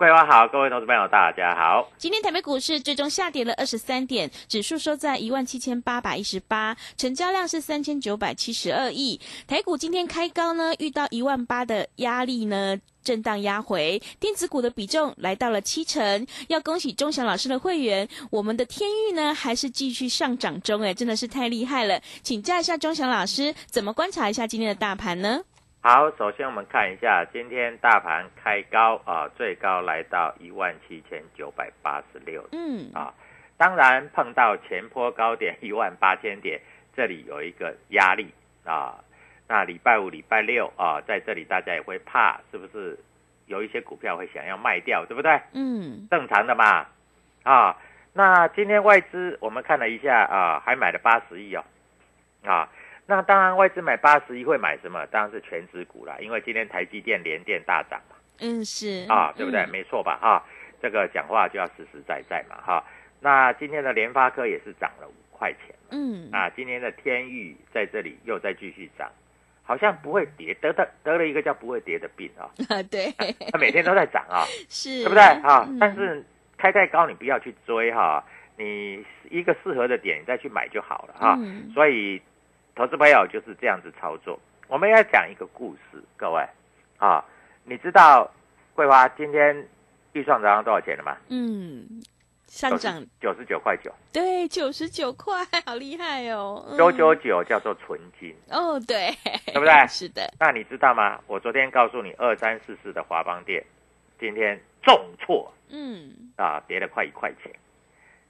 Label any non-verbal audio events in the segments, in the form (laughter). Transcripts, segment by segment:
桂花好，各位投资朋友大家好。今天台北股市最终下跌了二十三点，指数收在一万七千八百一十八，成交量是三千九百七十二亿。台股今天开高呢，遇到一万八的压力呢。震荡压回，电子股的比重来到了七成。要恭喜钟祥老师的会员，我们的天域呢还是继续上涨中，哎，真的是太厉害了。请教一下钟祥老师，怎么观察一下今天的大盘呢？好，首先我们看一下今天大盘开高啊，最高来到一万七千九百八十六，嗯，啊，当然碰到前坡高点 (laughs) 一万八千点，这里有一个压力啊。那礼拜五、礼拜六啊，在这里大家也会怕，是不是有一些股票会想要卖掉，对不对？嗯，正常的嘛。啊，那今天外资我们看了一下啊，还买了八十亿哦。啊，那当然外资买八十一会买什么？当然是全指股啦，因为今天台积电、联电大涨嘛。嗯，是啊，对不对？嗯没错吧？哈，这个讲话就要实实在在嘛。哈，那今天的联发科也是涨了五块钱。嗯，啊，今天的天域在这里又再继续涨，好像不会跌，得得得了一个叫不会跌的病啊，(laughs) 啊，对，它每天都在涨啊，(laughs) 是，对不对啊？嗯但是开太高你不要去追哈，你一个适合的点你再去买就好了哈。嗯所以投资朋友就是这样子操作。我们要讲一个故事，各位啊，你知道桂花今天预算涨到多少钱了吗？嗯，上涨九十九块九，对九十九块，好厉害哦，嗯九九九叫做纯金。哦，对，对不对 (laughs) 是的，那你知道吗？我昨天告诉你二三四四的华邦店，今天重挫嗯，啊，跌了快一块钱。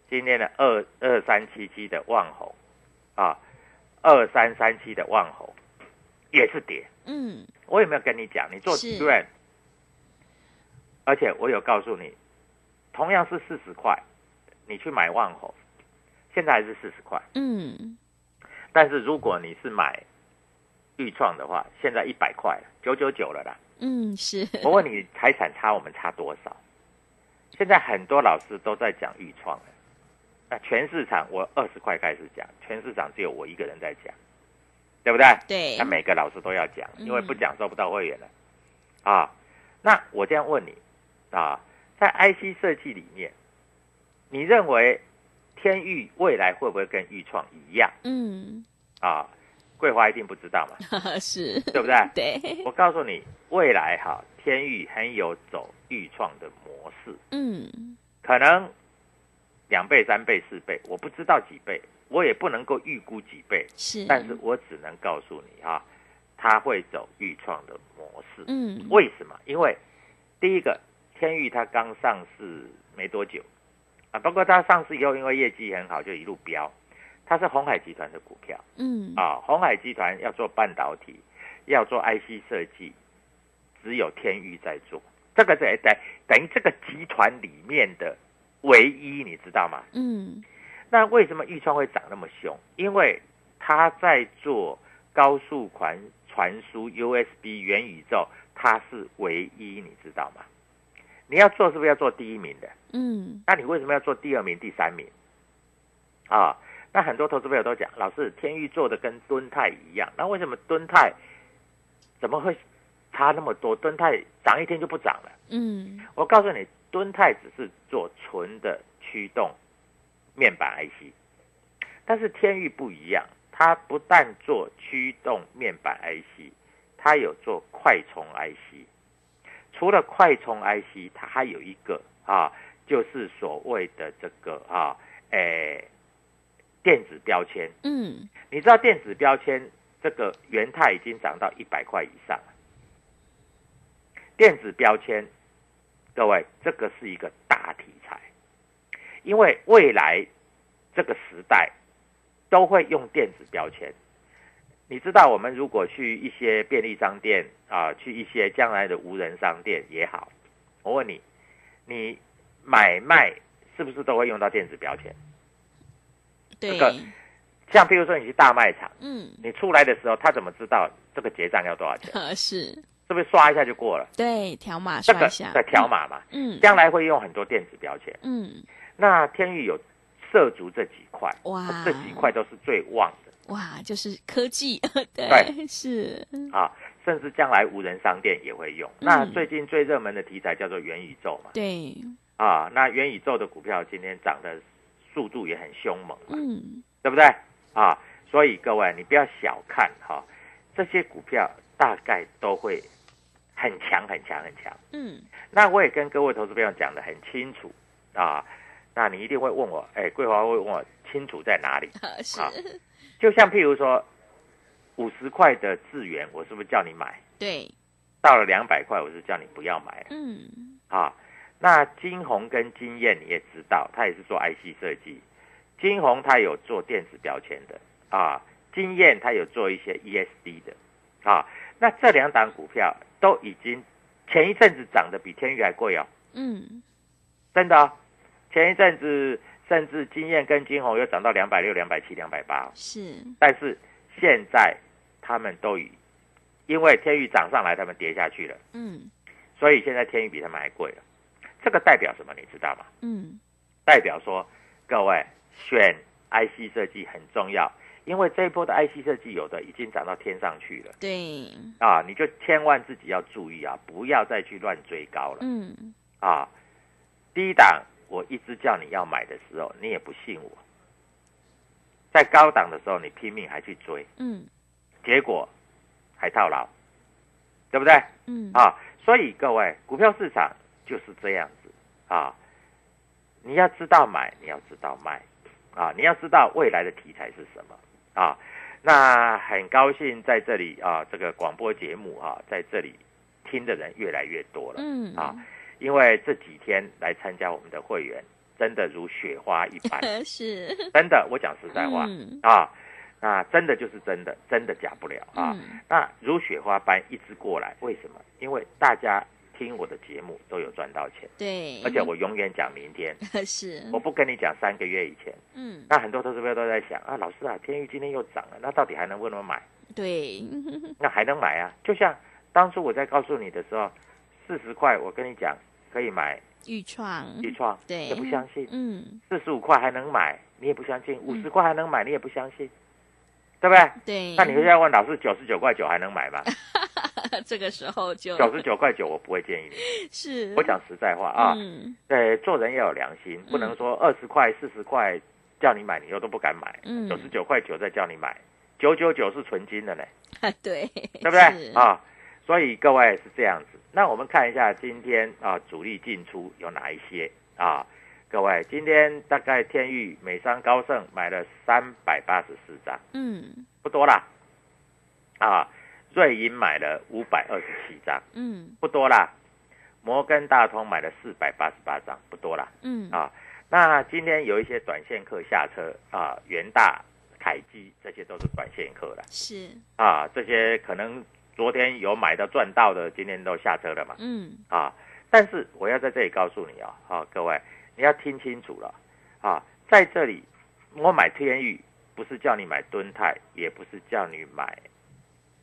今天的二二三七七的万红啊，二三三七的万红也是跌。嗯，我有没有跟你讲？你做 r 而且我有告诉你，同样是四十块，你去买万红，现在还是四十块。嗯，但是如果你是买预创的话，现在一百块了，九九九了啦。嗯，是，我问你，财产差我们差多少？现在很多老师都在讲预创了，那全市场我二十块开始讲，全市场只有我一个人在讲，对不对？对那每个老师都要讲，嗯因为不讲收不到会员了。啊，那我这样问你啊，在 IC 设计里面，你认为天域未来会不会跟豫创一样嗯，啊？桂花一定不知道嘛，(laughs) 是，对不对？对，我告诉你，未来哈，天域很有走豫创的模式，嗯，可能两倍、三倍、四倍，我不知道几倍，我也不能够预估几倍，是，但是我只能告诉你哈，它会走预创的模式。嗯，为什么？因为第一个，天域它刚上市没多久啊，包括它上市以后，因为业绩很好，就一路飙。它是红海集团的股票嗯，啊，红海集团要做半导体，要做 IC 设计，只有天域在做，这个在等等于这个集团里面的唯一，你知道吗？嗯，那为什么豫创会涨那么凶？因为它在做高速传传输 USB 元宇宙，它是唯一，你知道吗？你要做是不是要做第一名的？嗯，那你为什么要做第二名、第三名？啊，那很多投资朋友都讲，老师天域做的跟敦泰一样，那为什么敦泰怎么会差那么多？敦泰涨一天就不涨了？嗯，我告诉你，敦泰只是做纯的驱动面板 IC，但是天域不一样，它不但做驱动面板 IC，它有做快充 IC。除了快充 IC，它还有一个啊，就是所谓的这个啊，诶，电子标签。嗯，你知道电子标签这个元泰已经涨到一百块以上了。电子标签，各位，这个是一个大题材，因为未来这个时代都会用电子标签。你知道，我们如果去一些便利商店啊，去一些将来的无人商店也好，我问你，你买卖是不是都会用到电子标签？对，个像比如说你去大卖场，嗯，你出来的时候，他怎么知道这个结账要多少钱？可 (laughs) 是，是不是刷一下就过了？对，条码这个刷一下，在条码嘛，嗯，将来会用很多电子标签。嗯，那天域有涉足这几块，哇。这几块都是最旺的。哇，就是科技，(laughs) 对，对。是，啊，甚至将来无人商店也会用。嗯。那最近最热门的题材叫做元宇宙嘛，对，啊，那元宇宙的股票今天涨的速度也很凶猛嘛，嗯，对不对？啊，所以各位你不要小看哈、这些股票大概都会很强很强很强。嗯，那我也跟各位投资朋友讲的很清楚啊，那你一定会问我，哎，桂华会问我清楚在哪里？是，啊就像譬如说，五十块的智源，我是不是叫你买？对，到了两百块，我是叫你不要买嗯，啊。那金红跟金燕你也知道，它也是做 IC 设计，金红它有做电子标签的啊，金燕它有做一些 ESD 的啊。那这两档股票都已经前一阵子涨得比天宇还贵哦。嗯，真的、哦，前一阵子甚至金燕跟金红又涨到两百六、两百七、两百八，是，但是现在他们都已因为天宇涨上来，他们跌下去了，嗯，所以现在天宇比他们还贵了。这个代表什么？你知道吗？嗯，代表说各位选 IC 设计很重要，因为这一波的 IC 设计有的已经涨到天上去了。对，啊，你就千万自己要注意啊，不要再去乱追高了。嗯，啊，低档我一直叫你要买的时候，你也不信我，在高档的时候你拼命还去追，嗯，结果还套牢，对不对？嗯，啊，所以各位，股票市场就是这样子。啊，你要知道买，你要知道卖，啊，你要知道未来的题材是什么啊。那很高兴在这里啊，这个广播节目啊，在这里听的人越来越多了。嗯，啊，因为这几天来参加我们的会员，真的如雪花一般，(laughs) 是，真的，我讲实在话、嗯啊，那真的就是真的，真的假不了啊。嗯那如雪花般一直过来，为什么？因为大家听我的节目都有赚到钱，对，而且我永远讲明天，(laughs) 是，我不跟你讲三个月以前。嗯，那很多投资友都在想啊，老师啊，天域今天又涨了，那到底还能不能买？对，(laughs) 那还能买啊？就像当初我在告诉你的时候，四十块我跟你讲可以买预创，预创，对，也不相信。嗯，四十五块还能买，你也不相信；五十块还能买，你也不相信，对不对？对，那你现在问老师，九十九块九还能买吗？(laughs) (laughs) 这个时候就九十九块九，我不会建议你。(laughs) 是，我讲实在话啊，嗯对，做人要有良心，不能说二十块、四十块叫你买，你又都不敢买；嗯九十九块九再叫你买，九九九是纯金的呢，(laughs) 对，对不对？啊？所以各位是这样子。那我们看一下今天啊，主力进出有哪一些啊？各位，今天大概天域、美商、高盛买了三百八十四张，嗯不多啦。啊，瑞银买了五百二十七张，嗯。不多啦。摩根大通买了四百八十八张，不多啦。嗯，啊，那今天有一些短线客下车啊，元大、凯基这些都是短线客了是，啊，这些可能昨天有买到赚到的，今天都下车了嘛。嗯，啊，但是我要在这里告诉你哦，啊，各位你要听清楚了。啊，在这里我买天域不是叫你买敦泰，也不是叫你买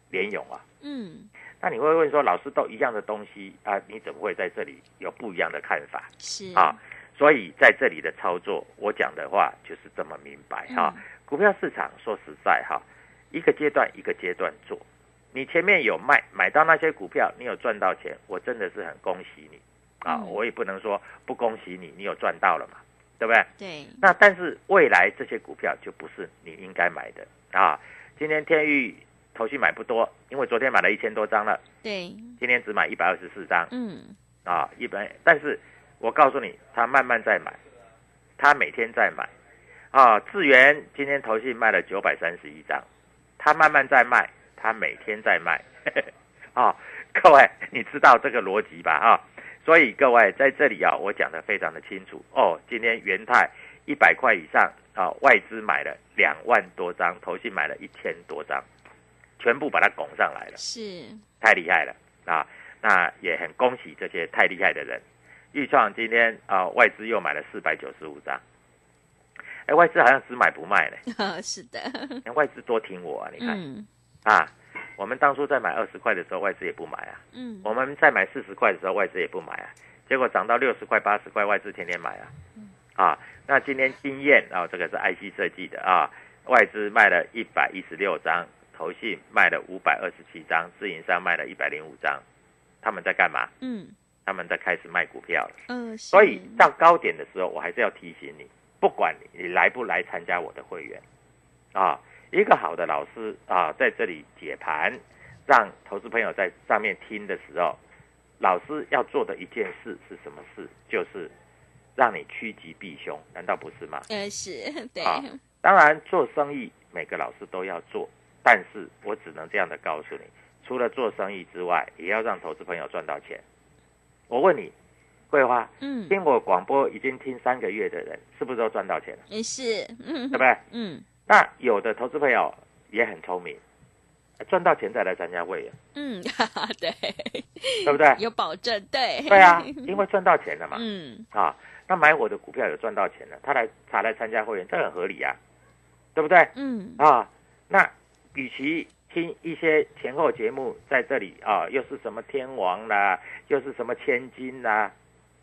联勇啊。嗯，那你会问说，老师都一样的东西啊，你怎么会在这里有不一样的看法是啊？所以在这里的操作，我讲的话就是这么明白哈、嗯股票市场说实在哈，一个阶段一个阶段做。你前面有卖买到那些股票，你有赚到钱，我真的是很恭喜你啊！嗯我也不能说不恭喜你，你有赚到了嘛，对不对？对，那但是未来这些股票就不是你应该买的啊。今天天域头绪买不多，因为昨天买了一千多张了，对，今天只买一百二十四张嗯，啊，一百。但是我告诉你，他慢慢在买，他每天在买啊。智源今天投信卖了九百三十一张，他慢慢在卖，他每天在卖 (laughs) 啊。各位，你知道这个逻辑吧？啊，所以各位在这里啊，我讲的非常的清楚哦。今天元泰一百块以上啊，外资买了两万多张，投信买了一千多张，全部把它拱上来了。是，太厉害了啊！那也很恭喜这些太厉害的人。豫创今天啊、外资又买了四百九十五张，哎，外资好像只买不卖呢。(laughs) 是的，哎外资多听我啊！你看、嗯啊，我们当初在买二十块的时候，外资也不买啊；嗯，我们在买四十块的时候，外资也不买啊。结果涨到六十块、八十块，外资天天买啊。啊，那今天经验啊，这个是 IC 设计的啊，外资卖了一百一十六张，投信卖了五百二十七张，自营商卖了一百零五张，他们在干嘛？嗯他们在开始卖股票了。嗯，所以到高点的时候，我还是要提醒你，不管你来不来参加我的会员，啊，一个好的老师啊，在这里解盘，让投资朋友在上面听的时候，老师要做的一件事是什么事？就是让你趋吉避凶，难道不是吗？呃是，对，啊当然，做生意每个老师都要做，但是我只能这样的告诉你，除了做生意之外，也要让投资朋友赚到钱。我问你，桂花，嗯，听我广播已经听三个月的人，是不是都赚到钱了？也是，嗯对不，对？嗯那有的投资朋友也很聪明，赚到钱再来参加会员，嗯，哈哈，对，对不对？有保证，对，对啊，因为赚到钱了嘛。嗯，啊，那买我的股票有赚到钱了，他来他来参加会员，这很合理啊，对不对？嗯，啊，那与其听一些前后节目在这里啊，又是什么天王啦，又是什么千金啦，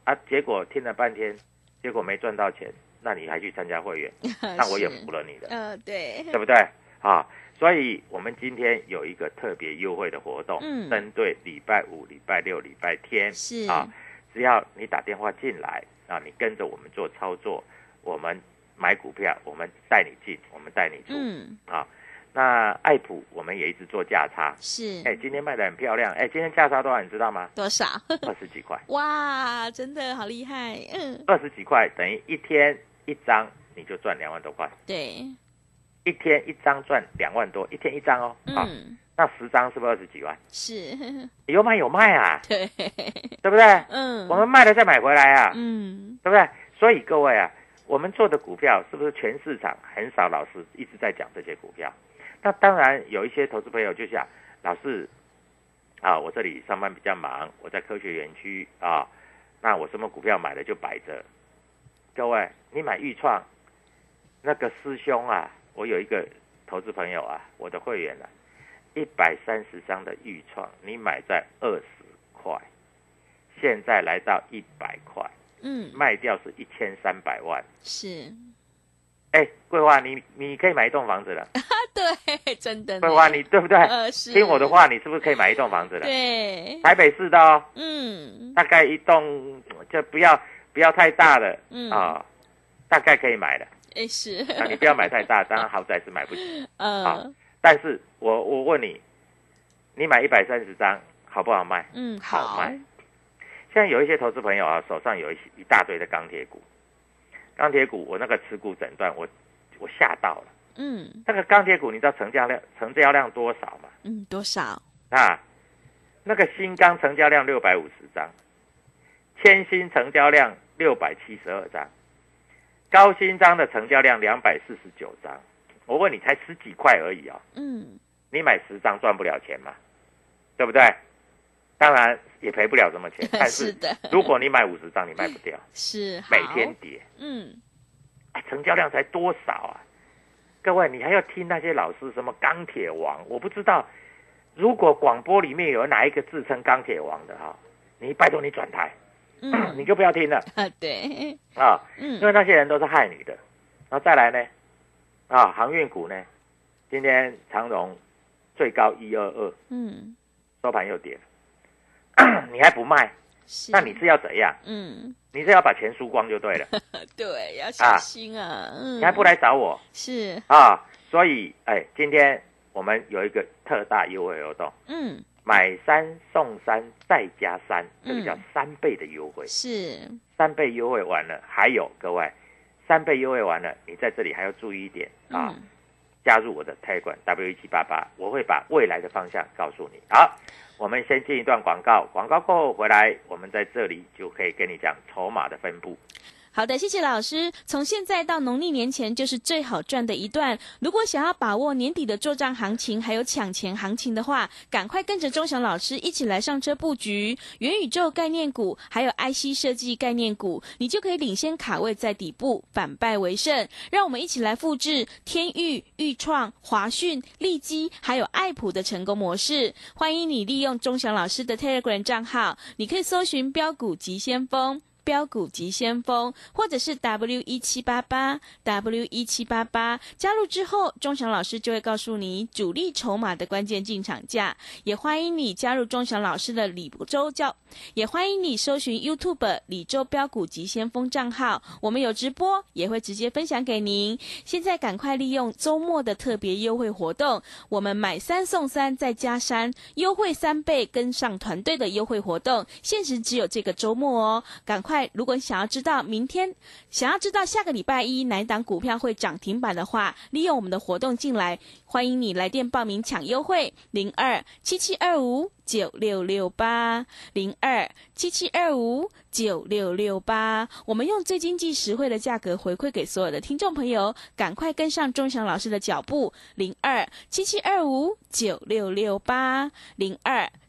啊，结果听了半天，结果没赚到钱，那你还去参加会员，(laughs) 那我也服了你了，呃，对，对不对？啊，所以我们今天有一个特别优惠的活动，嗯针对礼拜五、礼拜六、礼拜天是啊，只要你打电话进来啊，你跟着我们做操作，我们买股票，我们带你进，我们带你出。嗯，啊，那爱普我们也一直做价差，是，哎，今天卖的很漂亮，哎，今天价差多少你知道吗？多少？(laughs) 二十几块，哇，真的好厉害，嗯，二十几块等于一天一张你就赚两万多块，对，一天一张赚两万多，一天一张哦，啊，嗯，那十张是不是二十几万？是，有买有卖啊，(laughs) 对，对不对？嗯，我们卖了再买回来啊，嗯，对不对？所以各位啊，我们做的股票是不是全市场很少老师一直在讲这些股票？那当然有一些投资朋友就想，老师啊，我这里上班比较忙，我在科学园区啊，那我什么股票买了就摆着。各位，你买豫创，那个师兄啊，我有一个投资朋友啊，我的会员啊，一百三十张的豫创，你买在二十块，现在来到一百块。嗯，卖掉是一千三百万。是，哎，桂花，你你可以买一栋房子了。(laughs) 对，(laughs) 真的呢，桂花，你对不对？呃是，听我的话，你是不是可以买一栋房子了？对，台北市的哦，嗯大概一栋就不要不要太大的嗯，啊、大概可以买的。哎是，啊，你不要买太大，(laughs) 当然豪宅是买不起。嗯呃，但是我我问你，你买一百三十张好不好卖？嗯，好，好卖。现在有一些投资朋友啊，手上有一一大堆的钢铁股，钢铁股我那个持股诊断，我我吓到了。嗯那个钢铁股，你知道成交量成交量多少吗？嗯，多少？啊，那个新钢成交量六百五十张，千新成交量六百七十二张，高新章的成交量两百四十九张。我问你，才十几块而已哦、嗯，你买十张赚不了钱嘛？对不对？当然也赔不了什么钱，(laughs) 但是如果你买五十张，你卖不掉，(laughs) 是每天跌，嗯啊，成交量才多少啊？各位，你还要听那些老师什么钢铁王？我不知道，如果广播里面有哪一个自称钢铁王的哈，你拜托你转台，嗯。(coughs) 你就不要听了。啊对。啊，嗯。因为那些人都是害你的。然后再来呢，啊，航运股呢，今天长荣最高一二二，嗯。收盘又跌了，(coughs) 你还不卖，是那你是要怎样？嗯。你是要把钱输光就对了，(laughs) 对要小心啊嗯。你还不来找我？是。啊？所以，哎，今天我们有一个特大优惠活动，嗯。买三送三再加三，这个嗯叫三倍的优惠。是。三倍优惠完了，还有各位，三倍优惠完了，你在这里还要注意一点啊，嗯加入我的泰管 W 一七八八，我会把未来的方向告诉你。好，我们先进一段广告，广告过后回来，我们在这里就可以跟你讲筹码的分布。好的，谢谢老师。从现在到农历年前就是最好赚的一段。如果想要把握年底的做账行情，还有抢钱行情的话，赶快跟着钟祥老师一起来上车布局元宇宙概念股，还有 IC 设计概念股，你就可以领先卡位在底部，反败为胜。让我们一起来复制天域、豫创、华讯、利基还有爱普的成功模式。欢迎你利用钟祥老师的 Telegram 账号，你可以搜寻标股急先锋。标股急先锋，或者是 W 一七八八 W 一七八八，加入之后，钟祥老师就会告诉你主力筹码的关键进场价。也欢迎你加入钟祥老师的李周教，也欢迎你搜寻 YouTube 李周标股急先锋账号，我们有直播，也会直接分享给您。现在赶快利用周末的特别优惠活动，我们买三送三再加三，优惠三倍，跟上团队的优惠活动，限时只有这个周末哦，赶快！如果想要知道明天，想要知道下个礼拜一哪一档股票会涨停板的话，利用我们的活动进来，欢迎你来电报名抢优惠，零二七七二五九六六八，零二七七二五九六六八。我们用最经济实惠的价格回馈给所有的听众朋友，赶快跟上钟祥老师的脚步，零二七七二五九六六八，零二。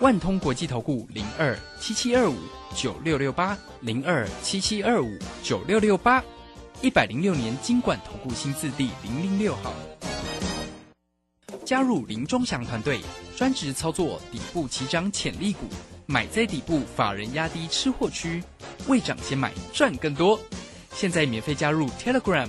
万通国际投顾零二七七二五九六六八零二七七二五九六六八，一百零六年经管投顾新字第零零六号。加入林中祥团队，专职操作底部起涨潜力股，买在底部，法人压低吃货区，未涨先买赚更多。现在免费加入 Telegram，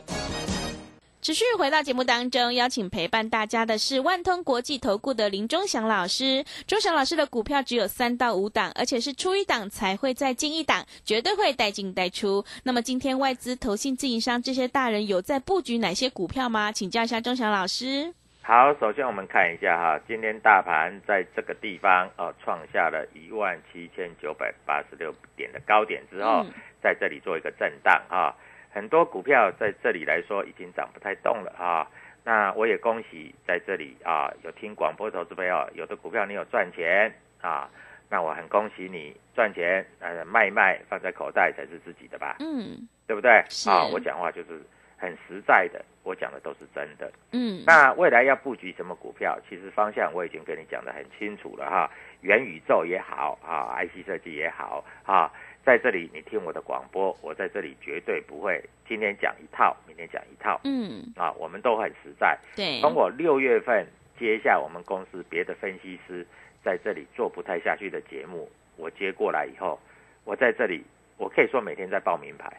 持续回到节目当中，邀请陪伴大家的是万通国际投顾的林忠祥老师。忠祥老师的股票只有三到五档，而且是出一档才会再进一档，绝对会带进带出。那么今天外资、投信、自营商这些大人有在布局哪些股票吗？请教一下忠祥老师。好，首先我们看一下哈，今天大盘在这个地方哦创下了一万七千九百八十六点的高点之后，嗯在这里做一个震荡啊，很多股票在这里来说已经涨不太动了啊。那我也恭喜在这里啊，有听广播投资朋友，有的股票你有赚钱啊，那我很恭喜你赚钱，呃，卖一卖放在口袋才是自己的吧，嗯对不对？是啊，我讲话就是很实在的，我讲的都是真的。嗯，那未来要布局什么股票？其实方向我已经跟你讲的很清楚了哈，元宇宙也好啊，IC 设计也好啊，在这里你听我的广播，我在这里绝对不会今天讲一套，明天讲一套。嗯，啊，我们都很实在。对，从我六月份接下我们公司别的分析师在这里做不太下去的节目，我接过来以后，我在这里我可以说每天在报名牌，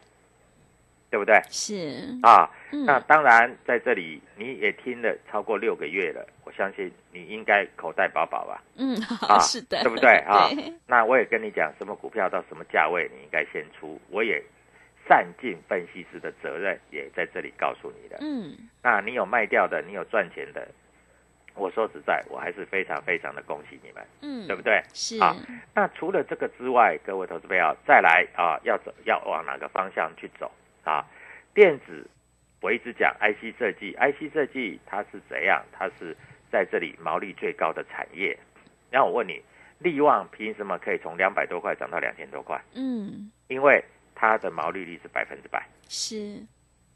对不对？是，啊，嗯那当然在这里你也听了超过六个月了，我相信你应该口袋饱饱吧？嗯，啊，(laughs) 是的，对不对啊对？那我也跟你讲，什么股票到什么价位你应该先出，我也善尽分析师的责任，也在这里告诉你的。嗯，那你有卖掉的，你有赚钱的，我说实在，我还是非常非常的恭喜你们，嗯，对不对？是，啊那除了这个之外，各位投资朋友再来啊，要走要往哪个方向去走啊？电子，我一直讲 IC 设计，IC 设计它是怎样？它是在这里毛利最高的产业。那我问你，利旺凭什么可以从两百多块涨到两千多块？嗯，因为它的毛利率是百分之百，是，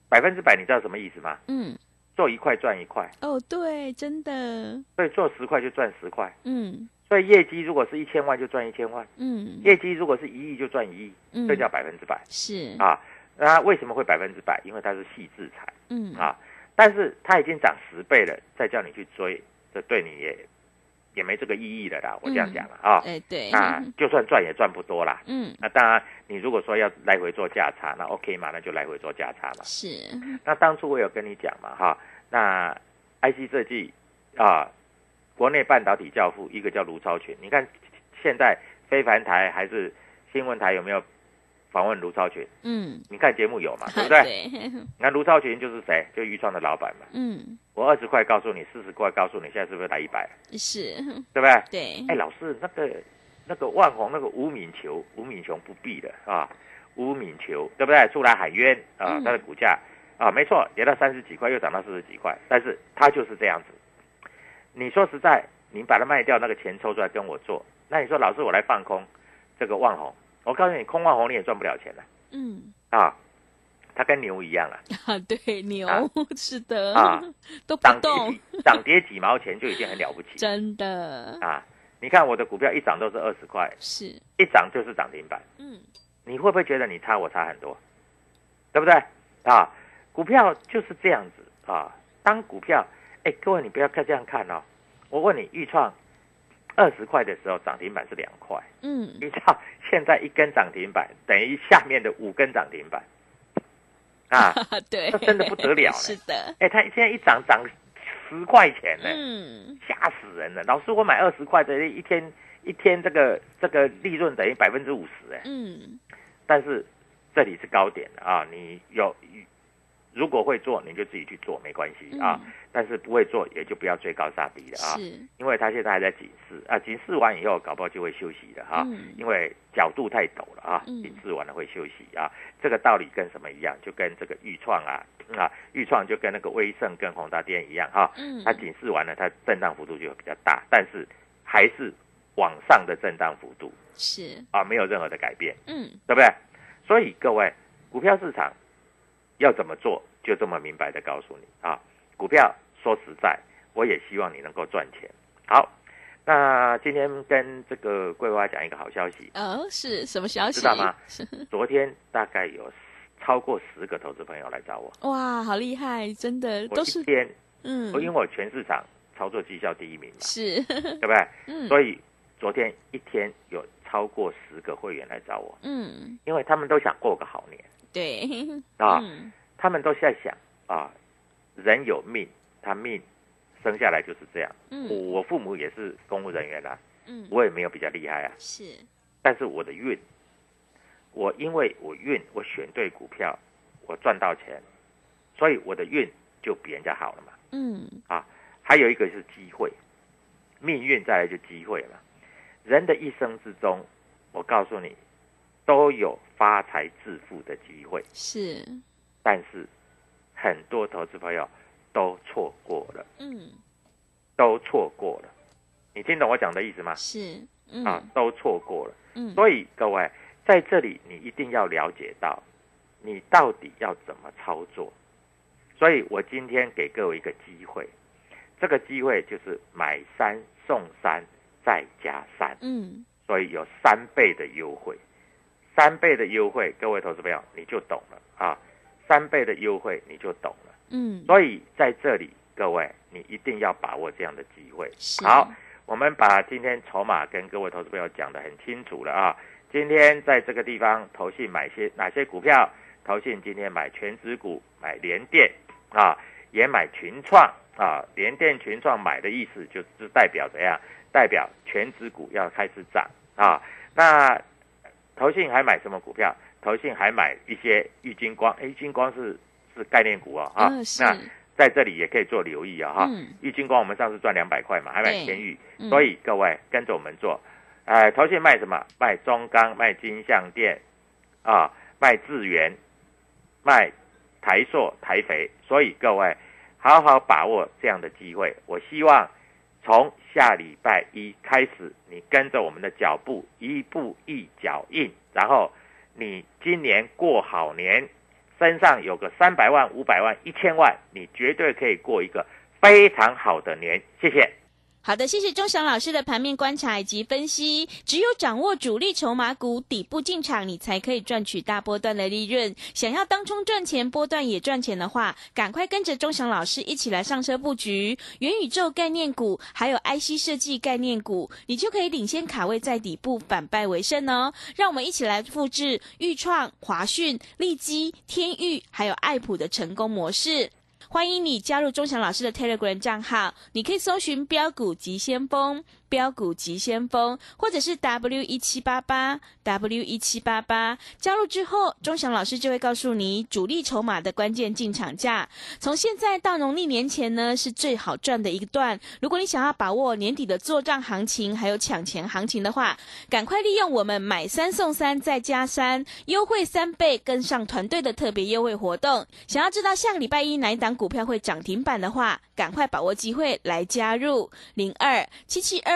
百分之百，你知道什么意思吗？嗯，做一块赚一块，哦，对，真的，所以做十块就赚十块。嗯所以业绩如果是一千万就赚一千万，嗯业绩如果是一亿就赚一亿，嗯，这叫百分之百。是，啊。那为什么会百分之百？因为它是细制裁嗯，啊。但是它已经涨十倍了，再叫你去追，这对你也也没这个意义的啦。我这样讲了啊。哎，对，那 (laughs) 就算赚也赚不多啦。嗯，那当然，你如果说要来回做价差，那 OK 嘛，那就来回做价差嘛。是，那当初我有跟你讲嘛，哈，那 IC 设计啊，国内半导体教父一个叫卢超群，你看现在非凡台还是新闻台有没有访问卢超群？嗯，你看节目有嘛，(laughs) 对不对？对，(laughs) 你看卢超群就是谁？就豫创的老板嘛。嗯，我二十块告诉你，四十块告诉你，现在是不是来一百？是，(laughs) 对不对？对，哎，老师，那个那个万红那个吴敏球，吴敏雄不必的啊，吴敏球对不对？出来喊冤啊嗯，它的股价啊，没错，跌到三十几块，又涨到四十几块，但是他就是这样子。你说实在，你把它卖掉，那个钱抽出来跟我做，那你说老师我来放空这个万红，我告诉你，空万红你也赚不了钱了嗯，啊，它跟牛一样啊，(laughs) 啊，对，牛啊是的啊，(laughs) 都不动，涨跌几毛钱就已经很了不起真的啊。你看我的股票一涨都是二十块，是，一涨就是涨停板。嗯，你会不会觉得你差我差很多？对不对啊？股票就是这样子啊。当股票，哎，各位你不要看这样看哦。我问你，豫创二十块的时候涨停板是两块，嗯，你知道现在一根涨停板等于下面的五根涨停板。啊？(laughs) 对，这真的不得了呢。(laughs) 是的，哎，它现在一涨涨十块钱呢，嗯，吓死人了。老师，我买二十块的，一天一天这个这个利润等于百分之五十哎。嗯，但是这里是高点的啊，你有如果会做，你就自己去做，没关系啊。嗯但是不会做，也就不要追高杀低了啊，是，因为它现在还在警示啊，警示完以后，搞不好就会休息的哈、嗯因为角度太陡了啊，嗯警示完了会休息啊。这个道理跟什么一样？就跟这个豫创啊啊，豫创就跟那个威盛跟宏达电一样哈、嗯，它警示完了，它震荡幅度就会比较大，但是还是往上的震荡幅度是，啊，没有任何的改变。嗯，对不对？所以各位，股票市场要怎么做，就这么明白的告诉你啊。股票说实在，我也希望你能够赚钱。好，那今天跟这个桂花讲一个好消息，哦，是什么消息？知道吗是？(laughs) 昨天大概有超过十个投资朋友来找我，哇，好厉害，真的都是，一天，嗯我，因为我全市场操作绩效第一名嘛，是，对不对？(laughs) 嗯，所以昨天一天有超过十个会员来找我，嗯，因为他们都想过个好年。对，(laughs) 啊嗯。他们都在想啊，人有命，他命生下来就是这样。嗯。我我父母也是公务人员啊，嗯，我也没有比较厉害啊，是，但是我的运，我因为我运，我选对股票，我赚到钱，所以我的运就比人家好了嘛。嗯，啊还有一个是机会，命运再来就机会嘛。人的一生之中，我告诉你，都有发财致富的机会。是，但是很多投资朋友都错过了，嗯，都错过了。你听懂我讲的意思吗？是，嗯，啊，都错过了。嗯，所以各位在这里，你一定要了解到，你到底要怎么操作。所以我今天给各位一个机会，这个机会就是买三送三再加三，嗯，所以有三倍的优惠，三倍的优惠，各位投资朋友你就懂了啊，三倍的优惠你就懂了。嗯，所以在这里，各位你一定要把握这样的机会。好，我们把今天筹码跟各位投资朋友讲得很清楚了啊。今天在这个地方，投信买些哪些股票？投信今天买全指股，买联电啊，也买群创啊，联电群创买的意思就是代表怎样？代表全指股要开始涨啊。那投信还买什么股票？投信还买一些玉金光，哎，玉金光是是概念股哦，啊，嗯那在这里也可以做留意啊，哈、嗯。玉金光我们上次赚两百块嘛，还买对。天域，嗯。所以各位跟着我们做，呃，投信卖什么？卖中钢，卖金相店，啊，卖智源，卖台塑、台肥，所以各位好好把握这样的机会。我希望从下礼拜一开始，你跟着我们的脚步，一步一脚印，然后你今年过好年，身上有个三百万、五百万、一千万，你绝对可以过一个非常好的年。谢谢。好的，谢谢钟祥老师的盘面观察以及分析。只有掌握主力筹码股底部进场，你才可以赚取大波段的利润。想要当冲赚钱，波段也赚钱的话，赶快跟着钟祥老师一起来上车布局元宇宙概念股，还有 IC 设计概念股，你就可以领先卡位在底部，反败为胜哦。让我们一起来复制豫创、华讯、利基、天域还有爱普的成功模式。欢迎你加入钟祥老师的 Telegram 账号，你可以搜寻“标股急先锋”、“标股急先锋”，或者是 W 一七八八 W 一七八八。加入之后，钟祥老师就会告诉你主力筹码的关键进场价。从现在到农历年前呢，是最好赚的一个段。如果你想要把握年底的做账行情，还有抢钱行情的话，赶快利用我们买三送三再加三优惠三倍，跟上团队的特别优惠活动。想要知道下个礼拜一哪一档股票会涨停板的话，赶快把握机会来加入零二七七二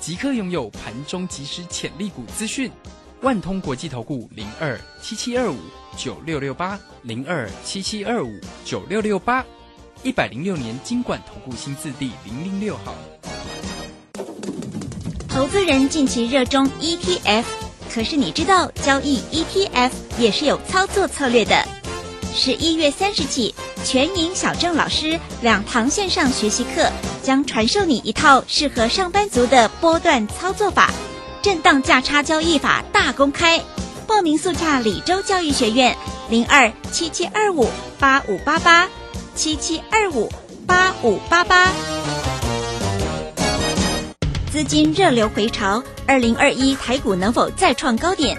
即刻拥有盘中即时潜力股资讯。万通国际投顾零二七七二五九六六八零二七七二五九六六八，一百零六年经管投顾新字第零零六号。投资人近期热衷 ETF，可是你知道交易 ETF 也是有操作策略的。十一月三十起，全银小郑老师两堂线上学习课将传授你一套适合上班族的波段操作法，震荡价差交易法大公开。报名速洽李州教育学院零二七七二五八五八八七七二五八五八八。资金热流回潮，二零二一台股能否再创高点？